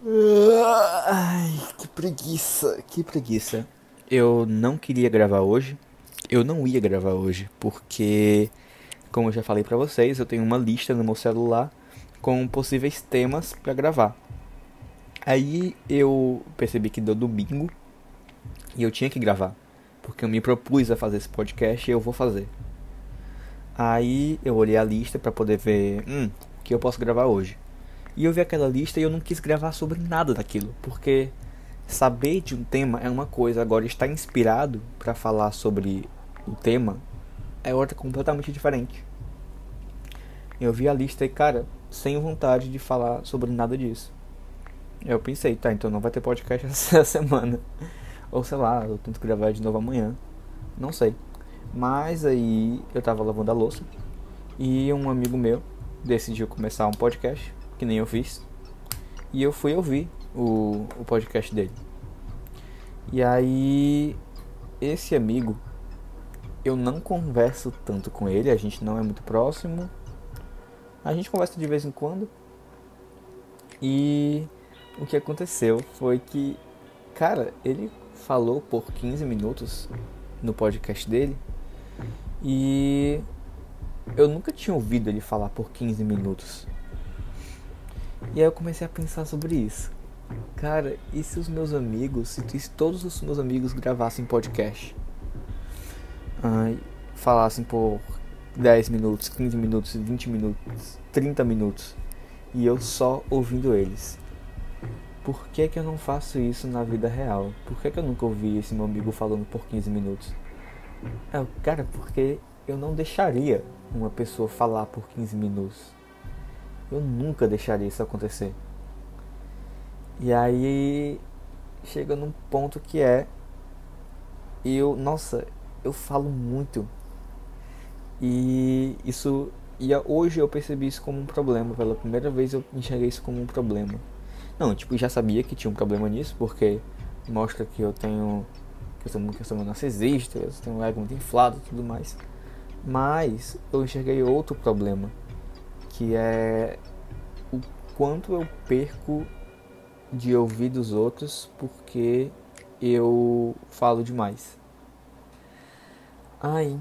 Ai, que preguiça, que preguiça. Eu não queria gravar hoje. Eu não ia gravar hoje, porque, como eu já falei pra vocês, eu tenho uma lista no meu celular com possíveis temas pra gravar. Aí eu percebi que deu domingo e eu tinha que gravar, porque eu me propus a fazer esse podcast e eu vou fazer. Aí eu olhei a lista pra poder ver, hum, o que eu posso gravar hoje. E eu vi aquela lista e eu não quis gravar sobre nada daquilo, porque saber de um tema é uma coisa, agora estar inspirado para falar sobre o tema é outra completamente diferente. Eu vi a lista e, cara, sem vontade de falar sobre nada disso. Eu pensei, tá, então não vai ter podcast essa semana. Ou sei lá, eu tento gravar de novo amanhã. Não sei. Mas aí eu tava lavando a louça e um amigo meu decidiu começar um podcast que nem eu fiz. E eu fui ouvir o, o podcast dele. E aí, esse amigo, eu não converso tanto com ele, a gente não é muito próximo. A gente conversa de vez em quando. E o que aconteceu foi que, cara, ele falou por 15 minutos no podcast dele. E eu nunca tinha ouvido ele falar por 15 minutos. E aí eu comecei a pensar sobre isso. Cara, e se os meus amigos, se, todos os meus amigos gravassem podcast? Falassem por 10 minutos, 15 minutos, 20 minutos, 30 minutos. E eu só ouvindo eles. Por que, que eu não faço isso na vida real? Por que, que eu nunca ouvi esse meu amigo falando por 15 minutos? É, cara, porque eu não deixaria uma pessoa falar por 15 minutos. Eu nunca deixaria isso acontecer. E aí chega num ponto que é eu, nossa, eu falo muito. E isso e hoje eu percebi isso como um problema, pela primeira vez eu enxerguei isso como um problema. Não, tipo, já sabia que tinha um problema nisso, porque mostra que eu tenho que eu sou que eu sou narcisista, eu tenho um ego muito inflado e tudo mais. Mas eu enxerguei outro problema que é o quanto eu perco de ouvir dos outros porque eu falo demais. Ai,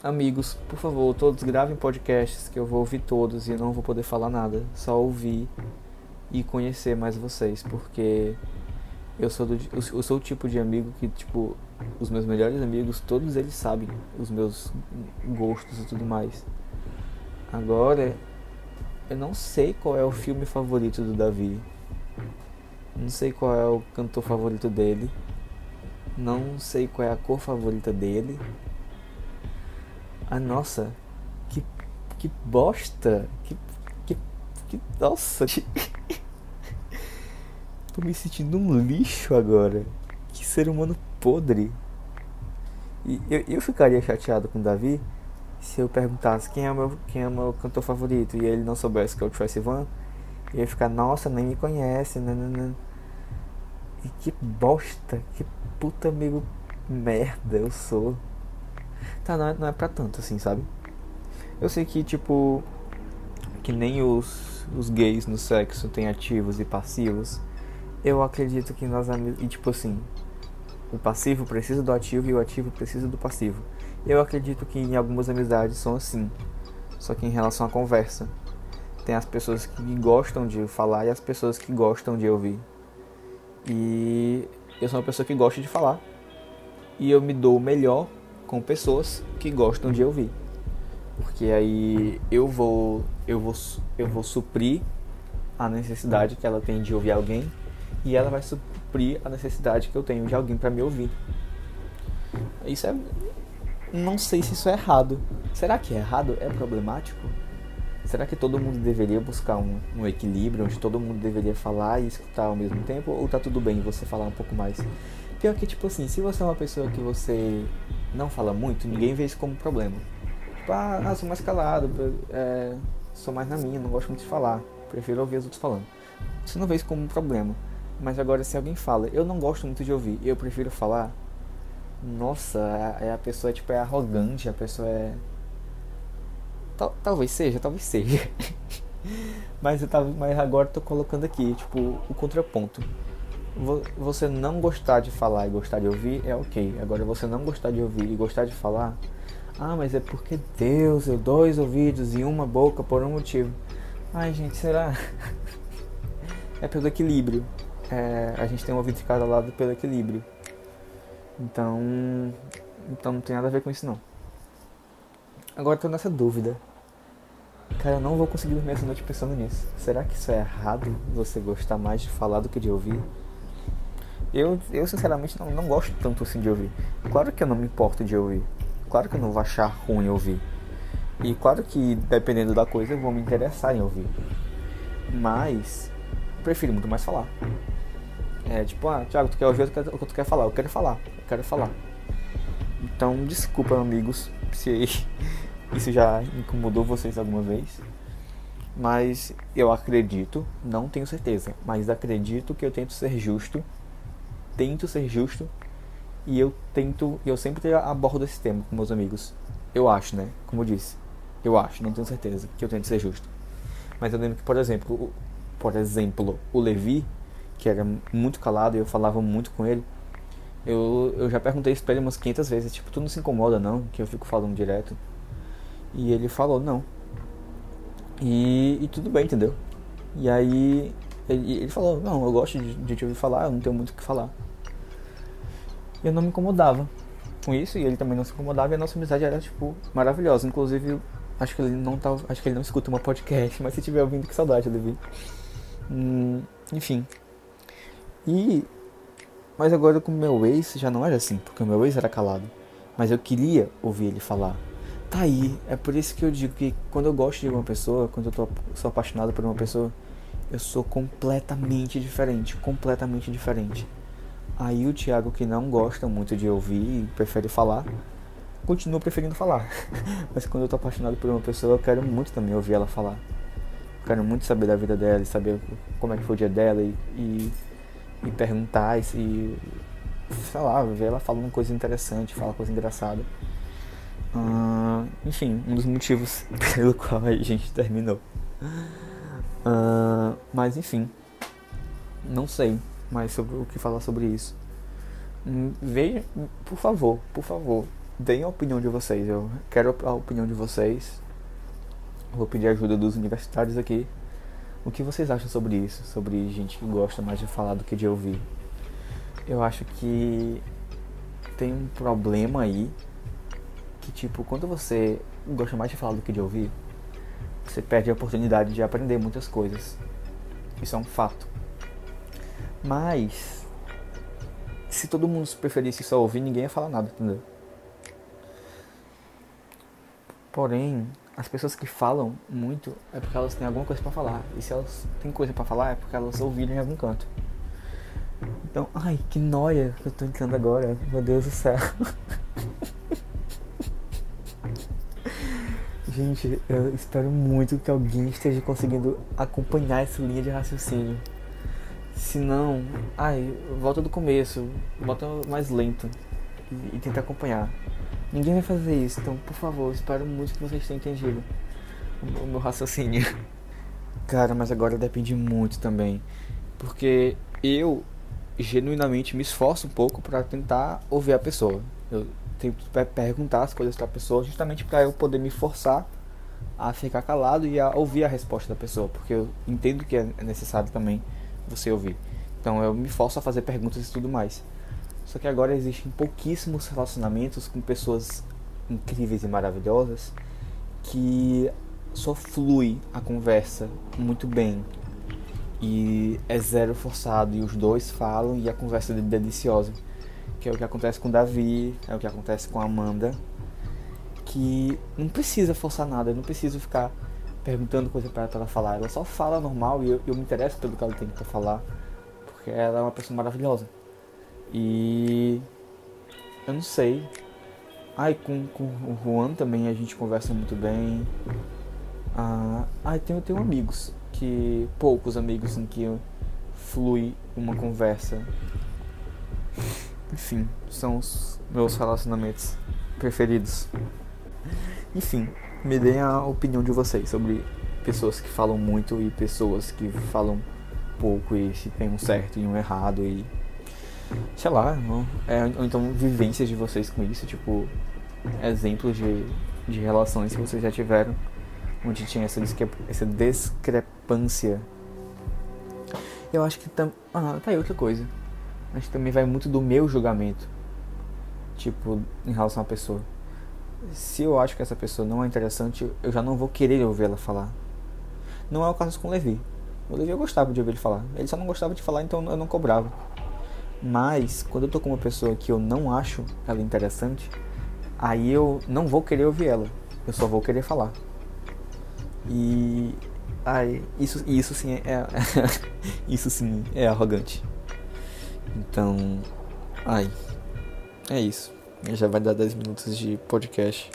amigos, por favor, todos gravem podcasts que eu vou ouvir todos e não vou poder falar nada, só ouvir e conhecer mais vocês, porque eu sou do, eu sou o tipo de amigo que tipo os meus melhores amigos, todos eles sabem os meus gostos e tudo mais. Agora, eu não sei qual é o filme favorito do Davi. Não sei qual é o cantor favorito dele. Não sei qual é a cor favorita dele. Ah, nossa. Que, que bosta. Que, que, que nossa. Tô me sentindo um lixo agora. Que ser humano podre. E eu, eu ficaria chateado com o Davi se eu perguntasse quem é o meu, quem é meu cantor favorito e ele não soubesse que é o Troye Sivan, eu ia ficar, nossa, nem me conhece, nanana. E que bosta, que puta amigo merda eu sou. Tá, não é, não é pra tanto assim, sabe? Eu sei que, tipo, que nem os, os gays no sexo têm ativos e passivos. Eu acredito que nós. E, tipo assim, o passivo precisa do ativo e o ativo precisa do passivo. Eu acredito que em algumas amizades são assim. Só que em relação à conversa, tem as pessoas que gostam de falar e as pessoas que gostam de ouvir. E eu sou uma pessoa que gosta de falar. E eu me dou melhor com pessoas que gostam de ouvir. Porque aí eu vou eu vou eu vou suprir a necessidade que ela tem de ouvir alguém e ela vai suprir a necessidade que eu tenho de alguém para me ouvir. Isso é não sei se isso é errado. Será que é errado? É problemático? Será que todo mundo deveria buscar um, um, equilíbrio onde todo mundo deveria falar e escutar ao mesmo tempo? Ou tá tudo bem você falar um pouco mais? Pior que, tipo assim, se você é uma pessoa que você não fala muito, ninguém vê isso como problema. Tipo, ah, ah sou mais calado, é, sou mais na minha, não gosto muito de falar, prefiro ouvir os outros falando. Você não vê isso como um problema. Mas agora, se alguém fala, eu não gosto muito de ouvir, eu prefiro falar, nossa, a, a pessoa tipo, é arrogante, a pessoa é. Tal, talvez seja, talvez seja. mas eu tava, mas agora tô colocando aqui, tipo, o contraponto. Você não gostar de falar e gostar de ouvir é ok. Agora você não gostar de ouvir e gostar de falar, ah, mas é porque Deus deu dois ouvidos e uma boca por um motivo. Ai, gente, será? é pelo equilíbrio. É, a gente tem um ouvido de cada lado pelo equilíbrio. Então, então não tem nada a ver com isso não. Agora tô nessa dúvida. Cara, eu não vou conseguir dormir essa noite pensando nisso. Será que isso é errado? Você gostar mais de falar do que de ouvir? Eu, eu sinceramente não, não gosto tanto assim de ouvir. Claro que eu não me importo de ouvir. Claro que eu não vou achar ruim ouvir. E claro que dependendo da coisa eu vou me interessar em ouvir. Mas prefiro muito mais falar. É tipo, ah, Thiago, tu quer ouvir o que tu quer falar? Eu quero falar, eu quero falar. Então, desculpa, amigos, se isso já incomodou vocês alguma vez. Mas eu acredito, não tenho certeza, mas acredito que eu tento ser justo. Tento ser justo. E eu tento, eu sempre abordo esse tema com meus amigos. Eu acho, né? Como eu disse. Eu acho, não tenho certeza, que eu tento ser justo. Mas eu lembro que, por exemplo, por exemplo, o Levi, que era muito calado e eu falava muito com ele, eu, eu já perguntei isso pra ele umas 500 vezes, tipo, tu não se incomoda não, que eu fico falando direto? E ele falou, não. E, e tudo bem, entendeu? E aí ele, ele falou, não, eu gosto de, de te ouvir falar, eu não tenho muito o que falar. E eu não me incomodava com isso, e ele também não se incomodava, e a nossa amizade era, tipo, maravilhosa. Inclusive, acho que ele não tá, acho que ele não escuta uma podcast, mas se tiver ouvindo, que saudade, Levi. Hum, enfim. E mas agora com meu ex já não era assim, porque o meu ex era calado. Mas eu queria ouvir ele falar. Tá aí, é por isso que eu digo que quando eu gosto de uma pessoa, quando eu tô, sou apaixonado por uma pessoa, eu sou completamente diferente, completamente diferente. Aí o Thiago que não gosta muito de ouvir e prefere falar, continua preferindo falar. Mas quando eu tô apaixonado por uma pessoa, eu quero muito também ouvir ela falar. Eu quero muito saber da vida dela e saber como é que foi o dia dela e, e e perguntar e se, sei lá, ver ela falando coisa interessante, falar coisa engraçada. Uh, enfim, um dos motivos pelo qual a gente terminou. Uh, mas enfim, não sei mais sobre o que falar sobre isso. Hum, veja, por favor, por favor, deem a opinião de vocês. Eu quero a opinião de vocês. Vou pedir ajuda dos universitários aqui o que vocês acham sobre isso? Sobre gente que gosta mais de falar do que de ouvir? Eu acho que tem um problema aí que tipo, quando você gosta mais de falar do que de ouvir, você perde a oportunidade de aprender muitas coisas. Isso é um fato. Mas se todo mundo preferisse só ouvir, ninguém ia falar nada, entendeu? Porém, as pessoas que falam muito é porque elas têm alguma coisa para falar. E se elas têm coisa para falar é porque elas ouviram em algum canto. Então, ai, que noia que eu tô entrando agora. Meu Deus do céu. Gente, eu espero muito que alguém esteja conseguindo acompanhar essa linha de raciocínio. Se não, ai, volta do começo, volta mais lento e, e tenta acompanhar. Ninguém vai fazer isso, então por favor, espero muito que vocês tenham entendido o meu raciocínio. Cara, mas agora depende muito também. Porque eu genuinamente me esforço um pouco para tentar ouvir a pessoa. Eu tento perguntar as coisas para a pessoa justamente para eu poder me forçar a ficar calado e a ouvir a resposta da pessoa, porque eu entendo que é necessário também você ouvir. Então eu me forço a fazer perguntas e tudo mais. Só que agora existem pouquíssimos relacionamentos com pessoas incríveis e maravilhosas que só flui a conversa muito bem. E é zero forçado e os dois falam e a conversa é deliciosa. Que é o que acontece com Davi é o que acontece com Amanda que não precisa forçar nada não preciso ficar perguntando coisa para ela falar. Ela só fala normal e eu, eu me interesso pelo que ela tem para falar porque ela é uma pessoa maravilhosa e eu não sei. Ai, com, com o Juan também a gente conversa muito bem. Ah, ai, tenho, tenho amigos que. poucos amigos em que flui uma conversa. Enfim, são os meus relacionamentos preferidos. Enfim, me deem a opinião de vocês sobre pessoas que falam muito e pessoas que falam pouco e se tem um certo e um errado e sei lá, não, é, ou então vivências de vocês com isso, tipo exemplos de, de relações que vocês já tiveram onde tinha essa, essa discrepância. Eu acho que tam, ah, tá aí outra coisa. Acho que também vai muito do meu julgamento. Tipo, em relação à pessoa. Se eu acho que essa pessoa não é interessante, eu já não vou querer ouvir ela falar. Não é o caso com o Levi. O Levi eu gostava de ouvir ele falar. Ele só não gostava de falar, então eu não cobrava. Mas, quando eu tô com uma pessoa que eu não acho ela interessante, aí eu não vou querer ouvir ela. Eu só vou querer falar. E. Ai, isso, isso sim é. é isso sim é arrogante. Então. Ai. É isso. Já vai dar 10 minutos de podcast.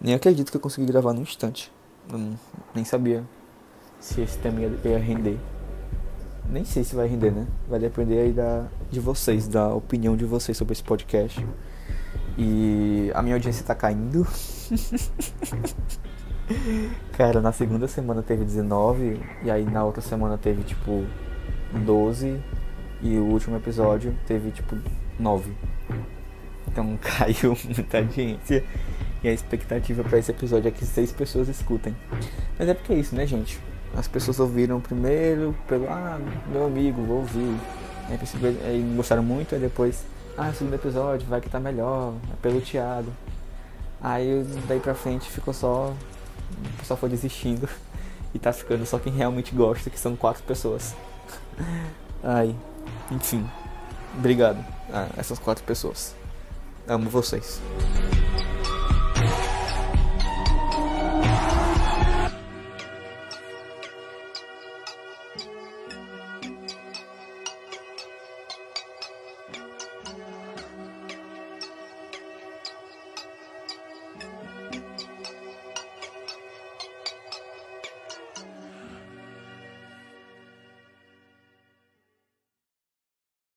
Nem acredito que eu consegui gravar num instante. Eu nem sabia se esse tema ia render. Nem sei se vai render, né? Vai depender aí da, de vocês, da opinião de vocês sobre esse podcast. E a minha audiência tá caindo. Cara, na segunda semana teve 19, e aí na outra semana teve tipo 12, e o último episódio teve tipo 9. Então caiu muita audiência. E a expectativa para esse episódio é que seis pessoas escutem. Mas é porque é isso, né, gente? As pessoas ouviram primeiro pelo, ah, meu amigo, vou ouvir. Aí, aí gostaram muito, aí depois, ah, segundo episódio, vai que tá melhor, é pelo Thiago. Aí daí pra frente ficou só. O pessoal foi desistindo. E tá ficando só quem realmente gosta, que são quatro pessoas. Ai, enfim. Obrigado a essas quatro pessoas. Amo vocês.